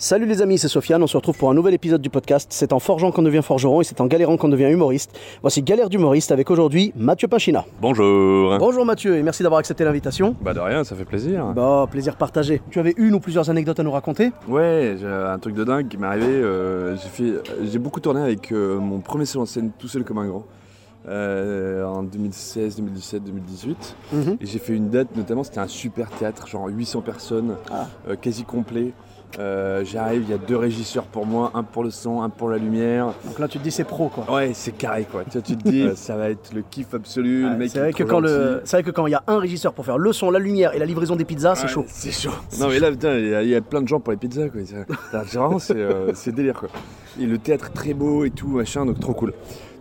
Salut les amis, c'est Sofiane. On se retrouve pour un nouvel épisode du podcast. C'est en forgeant qu'on devient forgeron et c'est en galérant qu'on devient humoriste. Voici Galère d'humoriste avec aujourd'hui Mathieu Pachina. Bonjour. Bonjour Mathieu et merci d'avoir accepté l'invitation. Bah de rien, ça fait plaisir. Bah, plaisir partagé. Tu avais une ou plusieurs anecdotes à nous raconter? Ouais, j'ai un truc de dingue qui m'est arrivé. euh, j'ai fait, j'ai beaucoup tourné avec euh, mon premier seul en scène tout seul comme un grand. euh, en 2016, 2017, 2018. Mhm. Et j'ai fait une date, notamment, c'était un super théâtre, genre 800 personnes, Ah. quasi complet. Euh, J'arrive, il y a deux régisseurs pour moi, un pour le son, un pour la lumière. Donc là tu te dis c'est pro quoi. Ouais, c'est carré quoi. Tu, vois, tu te dis, ça va être le kiff absolu. Ouais, c'est vrai que quand le, vrai que quand il y a un régisseur pour faire le son, la lumière et la livraison des pizzas, c'est Ouais, chaud. C'est chaud. Non mais là putain, il y, a- il y a plein de gens pour les pizzas quoi. C'est c'est vraiment c'est euh, c'est délire quoi. Et le théâtre très beau et tout machin donc trop cool.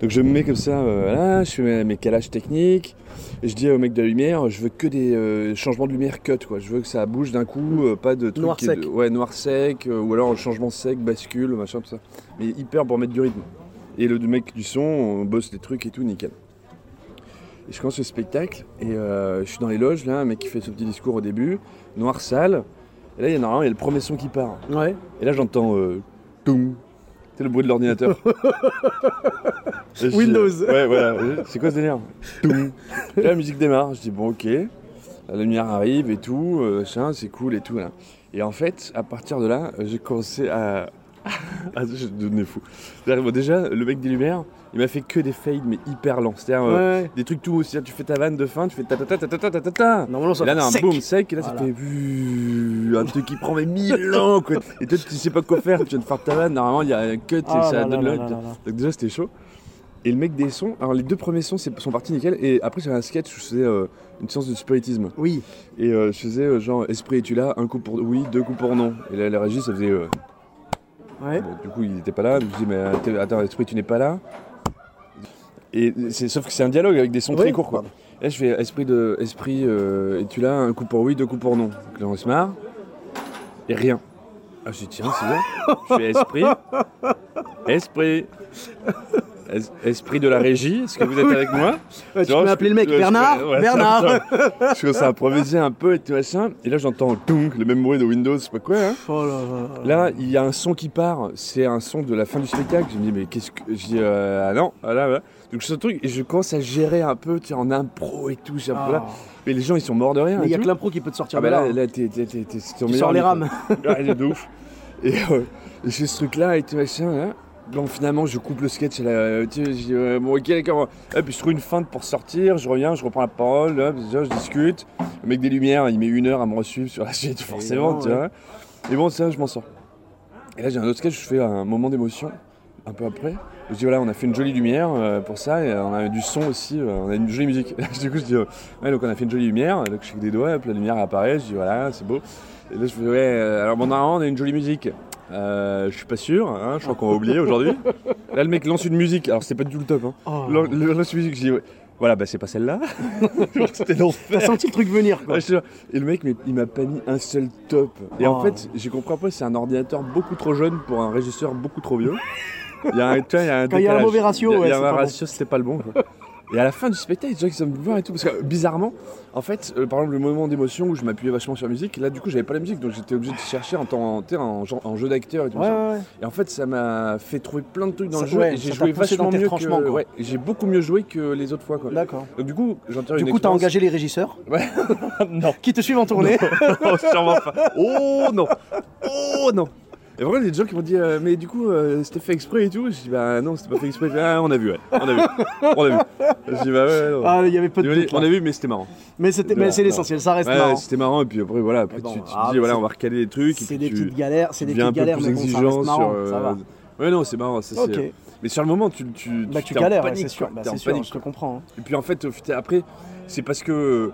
Donc je me mets comme ça, euh, là, je fais mes, calages techniques et je dis au mec de la lumière, je veux que des euh, changements de lumière cut quoi. Je veux que ça bouge d'un coup, euh, pas de trucs Noir sec. ouais noir sec ou alors changement sec, bascule machin tout ça. Mais hyper pour mettre du rythme. Et le mec du son, on bosse des trucs et tout nickel. Et je commence le spectacle et je suis dans les loges là, un mec qui fait son petit discours au début, noir sale. Et là il y a normalement il y a le premier son qui part. Ouais. Et là j'entends euh, toum. C'est le bruit de l'ordinateur. Je Windows. ouais voilà. C'est quoi ce délire? La musique démarre. Je dis bon ok. La lumière arrive et tout, euh, c'est cool et tout là. Et en fait, à partir de là, j'ai commencé à. ah, je devenais fou. Bon, déjà, le mec des lumières, il m'a fait que des fades, mais hyper lents. C'est-à-dire, euh, Ouais. des trucs tout c'est-à-dire, tu fais ta vanne de fin, tu fais ta ta ta ta ta ta ta ta ta. Normalement ça Et là, fait un sec. boom sec, et là, Voilà. ça fait un truc qui prend mais mille ans, quoi. Et toi, tu sais pas quoi faire, tu viens de faire ta vanne, normalement, il y a un cut, et Ah ça là donne là le- là. Donc, déjà, c'était chaud. Et le mec des sons, alors les deux premiers sons sont partis nickel, et après, j'avais un sketch où je faisais euh, une séance de spiritisme. Oui. Et euh, je faisais euh, genre, esprit, es-tu là? Un coup pour oui, deux coups pour non. Et là, la régie, ça faisait. Ouais. Bon, du coup, il était pas là. Je me dis, mais attends, esprit, tu n'es pas là. Et c'est, sauf que c'est un dialogue avec des sons Oui, très courts, quoi. Et là, je fais esprit de esprit, euh, es-tu là Un coup pour oui, deux coups pour non. Donc là, on se marre. Et rien. Ah, je dis, tiens, c'est bon. je fais esprit. Esprit. Es- esprit de la régie, est-ce que vous êtes avec moi? Ouais, tu je- appeler le mec je- Bernard. ouais, Bernard. ça, ça. Je commence à improviser un peu et tout machin. Et là, j'entends le même bruit de Windows, je sais pas quoi. hein. Oh là là là. Là, il y a un son qui part, c'est un son de la fin du spectacle. Je me dis, mais qu'est-ce que. Je dis, euh, ah non, voilà, voilà. Donc ce truc et je commence à gérer un peu, tu sais, en impro et tout, un peu là. Ah. Mais les gens, ils sont morts de rien. Il y a et que l'impro qui peut te sortir Ah bah de là. là, hein. là, t'es, t'es, t'es, t'es- Tu sors les rames. Ouais, de ouf. Et euh, je fais ce truc-là et tout machin, là. Bon, finalement, je coupe le sketch. Là, tu sais, je dis, euh, bon, ok, d'accord. Et puis je trouve une feinte pour sortir. Je reviens, je reprends la parole. Déjà, je discute. Le mec des Lumières, il met une heure à me suivre sur la suite, forcément, tu vois. Et bon, ça, je m'en sors. Et là, j'ai un autre sketch, je fais un moment d'émotion, un peu après. Je dis, voilà, on a fait une jolie lumière euh, pour ça, et on a du son aussi, euh, on a une jolie musique. Et du coup, je dis, euh, ouais, donc on a fait une jolie lumière, donc je fais des doigts, hop, la lumière apparaît, je dis, voilà, c'est beau. Et là, je fais, ouais, euh, alors bon, normalement, on a une jolie musique. Euh, je suis pas sûr, hein, je crois qu'on va oublier aujourd'hui. Là, le mec lance une musique, alors c'était pas du tout le top. Hein. Oh. Le, le- lance une musique, je dis, ouais, voilà, bah c'est pas celle-là. C'était T'as l'enfer. senti le truc venir quoi. Ouais, et le mec, il m'a pas mis un seul top. Et Oh. en fait, j'ai compris après, c'est un ordinateur beaucoup trop jeune pour un régisseur beaucoup trop vieux. Il y a un, tu vois, il y a un Quand il y a un mauvais ratio, il y a, ouais, il y a c'est un pas bon. ratio, c'était pas le bon. quoi. Et à la fin du spectacle, les gens qui sont voir et tout, parce que bizarrement, en fait, euh, par exemple, le moment d'émotion où je m'appuyais vachement sur la musique, là, du coup, j'avais pas la musique, donc j'étais obligé de chercher en, temps, en, en jeu d'acteur et tout Ouais, ça. ouais. Et en fait, ça m'a fait trouver plein de trucs dans Ça- le jeu ouais, et j'ai joué vachement mieux que, ouais, j'ai beaucoup mieux joué que les autres fois, quoi. D'accord. Donc du coup, j'entends Du une coup, t'as engagé les régisseurs Ouais. non. qui te suivent en tournée. Oh, sûrement pas. Oh non Oh non Et vraiment, il y a des gens qui m'ont dit, euh, mais du coup, euh, c'était fait exprès et tout? Je dis, bah non, c'était pas fait exprès. Ah, on a vu, ouais. On a vu. On a vu. Je dis, bah ouais, non. Ah, il y avait peu de doute, on a vu, mais c'était marrant. Mais c'était, mais c'est l'essentiel, ça reste Ouais, marrant. c'était marrant. Et puis après, voilà, après bon, tu, tu te ah, dis, voilà, on va recaler des trucs. C'est des tu petites galères, c'est des petites galères, mais bon, ça reste marrant, sur. euh, ça va. Ouais, non, c'est marrant. ça, Mais sur le moment, tu, tu, Bah tu galères, ouais, panique, c'est sûr, bah, sûr, je te comprends. hein. Et puis en fait, après, c'est parce que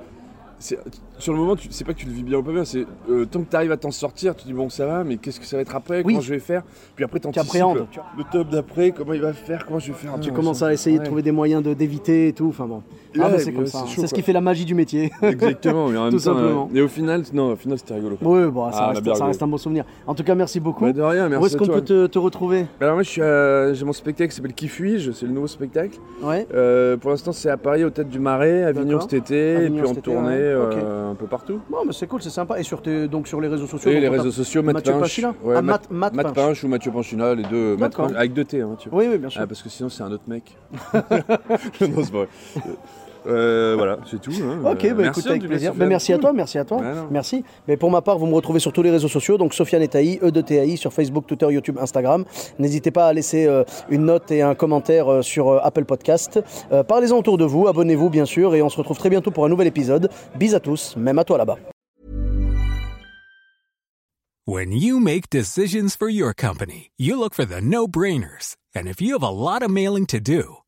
sur le moment, tu sais pas que tu le vis bien ou pas bien. C'est euh, tant que tu arrives à t'en sortir, tu dis bon, ça va, mais qu'est-ce que ça va être après? Oui. Comment je vais faire? Puis après, tu tu vois. le top d'après, comment il va faire Comment je vais faire? Tu Ah, commences ça- à essayer de trouver des moyens de d'éviter et tout. Enfin bon. Ah, bah, c'est comme ça. c'est hein. chaud, C'est ce qui fait la magie du métier. Exactement, mais en même Tout temps, simplement. euh, et au final, non, au final, c'était rigolo. Oui, bon, ça, Ah, reste, ça un bon souvenir. En tout cas, merci beaucoup. Bah, de rien, merci Où est-ce qu'on peut te, te retrouver? Alors moi, je suis à- j'ai mon spectacle qui s'appelle Qui fuis-je? C'est le nouveau spectacle. Euh, pour l'instant, c'est à Paris, au Tête du Marais, Avignon cet été, et puis en tournée euh, un peu partout. Bon, mais c'est cool, c'est sympa. Et sur, tes, donc, sur les réseaux sociaux Et les réseaux sociaux, Matt Mathieu Pinch. Ouais, Ah, Matt, Matt, Matt Matt Pinch. Pinch ou Mathieu Panchina, les deux. Matt D'accord. Pinch, avec deux T, hein, tu vois. Oui, oui, bien sûr. Ah, parce que sinon, c'est un autre mec. non, c'est pas vrai. Euh, voilà, c'est tout. hein. Ok, bah, merci, écoute, avec plaisir. Bah, merci à toi, merci à toi. Merci. Mais pour ma part, vous me retrouvez sur tous les réseaux sociaux, donc Sofiane et Taï, E de TAI, sur Facebook, Twitter, YouTube, Instagram. N'hésitez pas à laisser euh, une note et un commentaire euh, sur euh, Apple Podcast. Euh, Parlez-en autour de vous, abonnez-vous bien sûr, et on se retrouve très bientôt pour un nouvel épisode. Bis à tous, même à toi là-bas. When you make decisions for your company, you look for the no brainers. And if you have a lot of mailing to do,